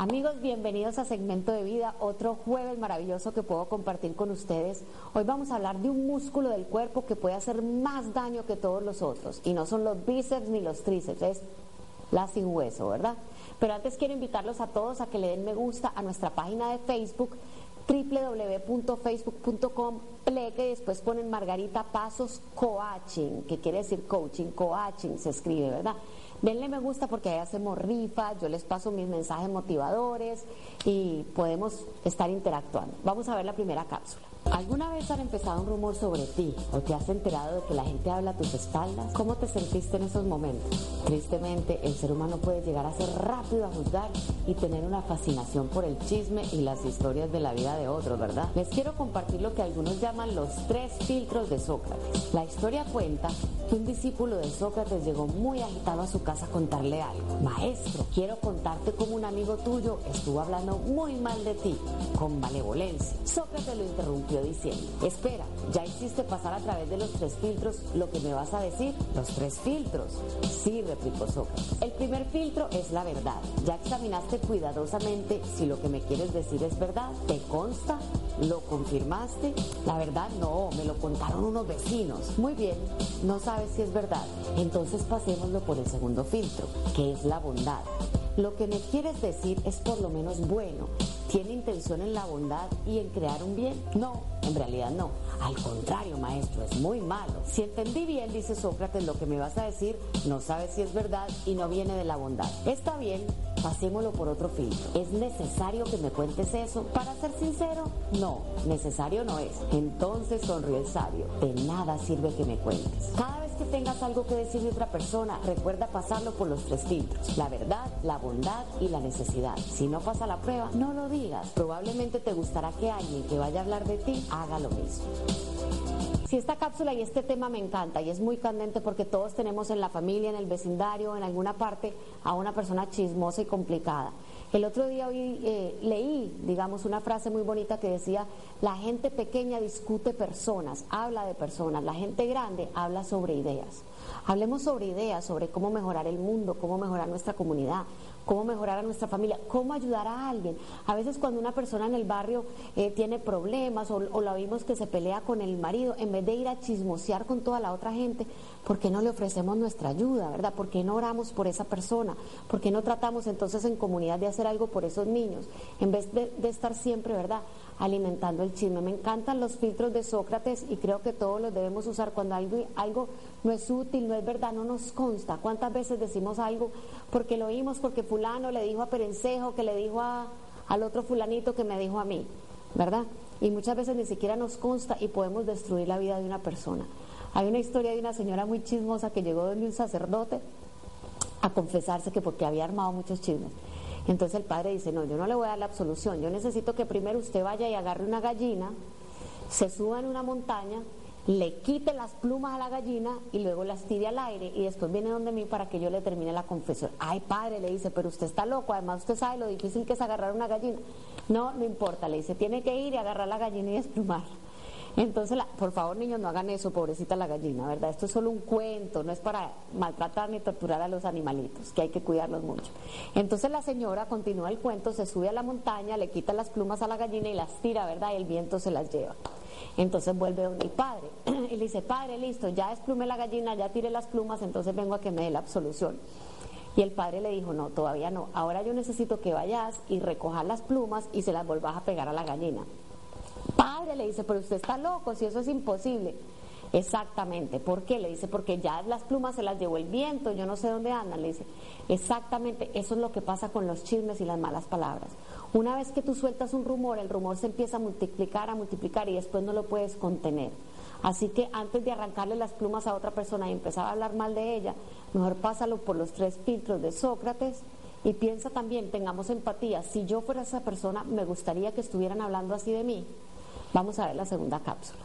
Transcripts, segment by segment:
Amigos, bienvenidos a Segmento de Vida, otro jueves maravilloso que puedo compartir con ustedes. Hoy vamos a hablar de un músculo del cuerpo que puede hacer más daño que todos los otros. Y no son los bíceps ni los tríceps, es la sin hueso, ¿verdad? Pero antes quiero invitarlos a todos a que le den me gusta a nuestra página de Facebook www.facebook.com pleque y después ponen Margarita Pasos Coaching, que quiere decir coaching, coaching se escribe, ¿verdad? Denle me gusta porque ahí hacemos rifas, yo les paso mis mensajes motivadores y podemos estar interactuando. Vamos a ver la primera cápsula. ¿Alguna vez han empezado un rumor sobre ti o te has enterado de que la gente habla a tus espaldas? ¿Cómo te sentiste en esos momentos? Tristemente, el ser humano puede llegar a ser rápido a juzgar y tener una fascinación por el chisme y las historias de la vida de otros, ¿verdad? Les quiero compartir lo que algunos llaman los tres filtros de Sócrates. La historia cuenta que un discípulo de Sócrates llegó muy agitado a su casa a contarle algo. Maestro, quiero contarte cómo un amigo tuyo estuvo hablando muy mal de ti, con malevolencia. Sócrates lo interrumpió diciendo, espera, ya hiciste pasar a través de los tres filtros lo que me vas a decir. Los tres filtros. Sí, replicó Sócrates. El primer filtro es la verdad. Ya examinaste cuidadosamente si lo que me quieres decir es verdad. ¿Te consta? ¿Lo confirmaste? La verdad no, me lo contaron unos vecinos. Muy bien, no sabes si es verdad. Entonces pasémoslo por el segundo filtro, que es la bondad. Lo que me quieres decir es por lo menos bueno. ¿Tiene intención en la bondad y en crear un bien? No, en realidad no. Al contrario, maestro, es muy malo. Si entendí bien, dice Sócrates, lo que me vas a decir no sabes si es verdad y no viene de la bondad. Está bien, pasémoslo por otro filtro. ¿Es necesario que me cuentes eso? Para ser sincero, no, necesario no es. Entonces sonrió el sabio. De nada sirve que me cuentes. Cada vez que tengas algo que decir de otra persona, recuerda pasarlo por los tres filtros. La verdad, la bondad y la necesidad. Si no pasa la prueba, no lo digas. Probablemente te gustará que alguien que vaya a hablar de ti haga lo mismo. Si esta cápsula y este tema me encanta y es muy candente porque todos tenemos en la familia, en el vecindario, en alguna parte a una persona chismosa y complicada. El otro día hoy, eh, leí, digamos, una frase muy bonita que decía, la gente pequeña discute personas, habla de personas, la gente grande habla sobre ideas. Hablemos sobre ideas, sobre cómo mejorar el mundo, cómo mejorar nuestra comunidad, cómo mejorar a nuestra familia, cómo ayudar a alguien. A veces cuando una persona en el barrio eh, tiene problemas o, la vimos que se pelea con el marido, en vez de ir a chismosear con toda la otra gente, ¿por qué no le ofrecemos nuestra ayuda, verdad? ¿Por qué no oramos por esa persona? ¿Por qué no tratamos entonces en comunidad de hacer algo por esos niños? En vez de, de estar siempre, ¿verdad? Alimentando el chisme. Me encantan los filtros de Sócrates y creo que todos los debemos usar cuando algo, algo no es útil, no es verdad, no nos consta. ¿Cuántas veces decimos algo porque lo oímos, porque fulano le dijo a Perencejo, que le dijo a, al otro fulanito que me dijo a mí, ¿verdad? Y muchas veces ni siquiera nos consta y podemos destruir la vida de una persona. Hay una historia de una señora muy chismosa que llegó donde un sacerdote a confesarse que porque había armado muchos chismes. Entonces el padre dice, no, yo no le voy a dar la absolución, yo necesito que primero usted vaya y agarre una gallina, se suba en una montaña, le quite las plumas a la gallina y luego las tire al aire y después viene donde mí para que yo le termine la confesión. Ay, padre, le dice, pero usted está loco, además usted sabe lo difícil que es agarrar una gallina. No, no importa, le dice, tiene que ir y agarrar la gallina y desplumarla. Entonces, por favor, niños, no hagan eso, pobrecita la gallina, ¿verdad? Esto es solo un cuento, no es para maltratar ni torturar a los animalitos, que hay que cuidarlos mucho. Entonces la señora continúa el cuento, se sube a la montaña, le quita las plumas a la gallina y las tira, ¿verdad? Y el viento se las lleva. Entonces vuelve donde el padre y le dice, padre, listo, ya desplumé la gallina, ya tiré las plumas, entonces vengo a que me dé la absolución. Y el padre le dijo, no, todavía no, ahora yo necesito que vayas y recojas las plumas y se las volvas a pegar a la gallina. Padre, le dice, pero usted está loco, si eso es imposible. Exactamente, ¿por qué? Le dice, porque ya las plumas se las llevó el viento, yo no sé dónde andan. Le dice, exactamente, eso es lo que pasa con los chismes y las malas palabras. Una vez que tú sueltas un rumor, el rumor se empieza a multiplicar, a multiplicar y después no lo puedes contener. Así que antes de arrancarle las plumas a otra persona y empezar a hablar mal de ella, mejor pásalo por los tres filtros de Sócrates y piensa también, tengamos empatía, si yo fuera esa persona, me gustaría que estuvieran hablando así de mí. Vamos a ver la segunda cápsula.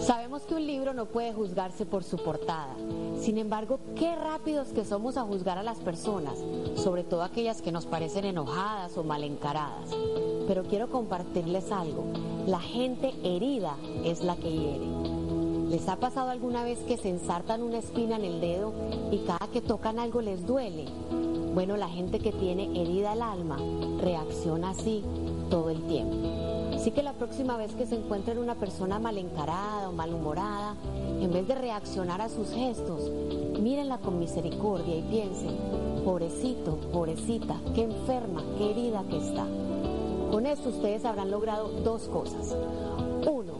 Sabemos que un libro no puede juzgarse por su portada. Sin embargo, qué rápidos que somos a juzgar a las personas, sobre todo aquellas que nos parecen enojadas o mal encaradas. Pero quiero compartirles algo. La gente herida es la que hiere. ¿Les ha pasado alguna vez que se ensartan una espina en el dedo y cada que tocan algo les duele? Bueno, la gente que tiene herida el alma reacciona así todo el tiempo. Así que la próxima vez que se encuentren una persona mal encarada o malhumorada, en vez de reaccionar a sus gestos, mírenla con misericordia y piensen, pobrecito, pobrecita, qué enferma, qué herida que está. Con esto ustedes habrán logrado dos cosas. Uno,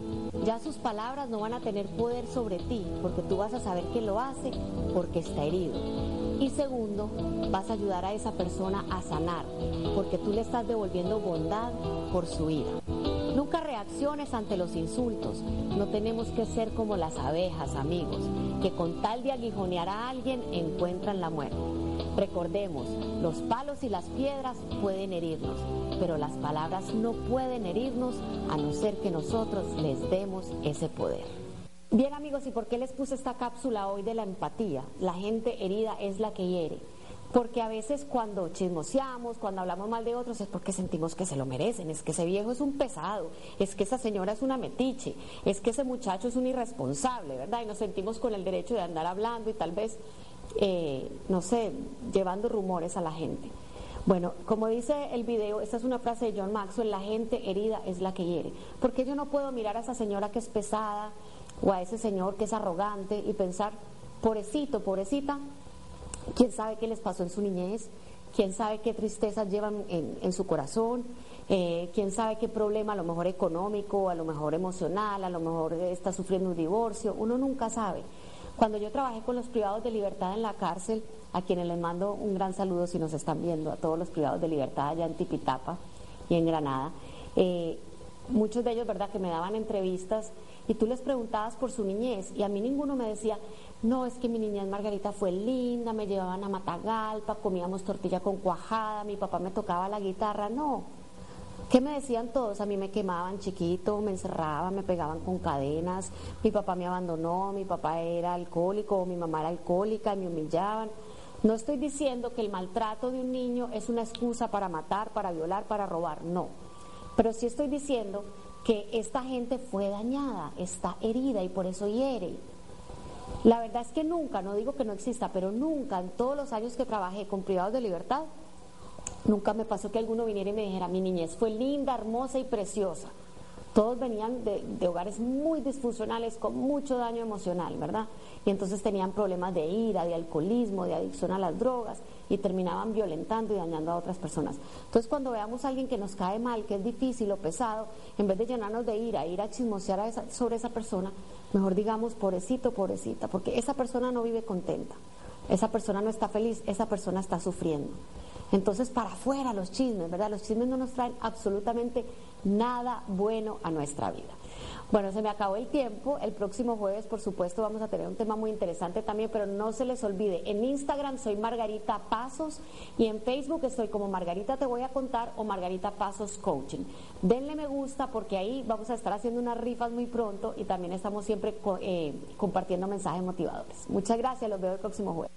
ya sus palabras no van a tener poder sobre ti, porque tú vas a saber que lo hace porque está herido. Y segundo, vas a ayudar a esa persona a sanar, porque tú le estás devolviendo bondad por su ira. Nunca reacciones ante los insultos. No tenemos que ser como las abejas, amigos, que con tal de aguijonear a alguien encuentran la muerte. Recordemos, los palos y las piedras pueden herirnos, pero las palabras no pueden herirnos a no ser que nosotros les demos ese poder. Bien amigos, ¿y por qué les puse esta cápsula hoy de la empatía? La gente herida es la que hiere. Porque a veces cuando chismoseamos, cuando hablamos mal de otros, es porque sentimos que se lo merecen, es que ese viejo es un pesado, es que esa señora es una metiche, es que ese muchacho es un irresponsable, ¿verdad? Y nos sentimos con el derecho de andar hablando y tal vez, eh, no sé, llevando rumores a la gente. Bueno, como dice el video, esta es una frase de John Maxwell, la gente herida es la que hiere. Porque yo no puedo mirar a esa señora que es pesada o a ese señor que es arrogante y pensar, pobrecito, pobrecita, quién sabe qué les pasó en su niñez, quién sabe qué tristezas llevan en, su corazón, eh, quién sabe qué problema, a lo mejor económico, a lo mejor emocional, a lo mejor está sufriendo un divorcio, uno nunca sabe. Cuando yo trabajé con los privados de libertad en la cárcel, a quienes les mando un gran saludo si nos están viendo, a todos los privados de libertad allá en Tipitapa y en Granada, eh, muchos de ellos, ¿verdad?, que me daban entrevistas y tú les preguntabas por su niñez y a mí ninguno me decía, no, es que mi niñez Margarita fue linda, me llevaban a Matagalpa, comíamos tortilla con cuajada, mi papá me tocaba la guitarra, no. ¿Qué me decían todos? A mí me quemaban chiquito, me encerraban, me pegaban con cadenas, mi papá me abandonó, mi papá era alcohólico, mi mamá era alcohólica, me humillaban. No estoy diciendo que el maltrato de un niño es una excusa para matar, para violar, para robar, no. Pero sí estoy diciendo que esta gente fue dañada, está herida y por eso hiere. La verdad es que nunca, no digo que no exista, pero nunca en todos los años que trabajé con privados de libertad, nunca me pasó que alguno viniera y me dijera, mi niñez fue linda, hermosa y preciosa. Todos venían de, hogares muy disfuncionales, con mucho daño emocional, ¿verdad? Y entonces tenían problemas de ira, de alcoholismo, de adicción a las drogas y terminaban violentando y dañando a otras personas. Entonces cuando veamos a alguien que nos cae mal, que es difícil o pesado, en vez de llenarnos de ira, ir a chismosear sobre esa persona, mejor digamos, pobrecito, pobrecita, porque esa persona no vive contenta, esa persona no está feliz, esa persona está sufriendo. Entonces, para afuera los chismes, ¿verdad? Los chismes no nos traen absolutamente nada bueno a nuestra vida. Bueno, se me acabó el tiempo. El próximo jueves, por supuesto, vamos a tener un tema muy interesante también, pero no se les olvide, en Instagram soy Margarita Pasos y en Facebook estoy como Margarita Te Voy a Contar o Margarita Pasos Coaching. Denle me gusta porque ahí vamos a estar haciendo unas rifas muy pronto y también estamos siempre eh, compartiendo mensajes motivadores. Muchas gracias, los veo el próximo jueves.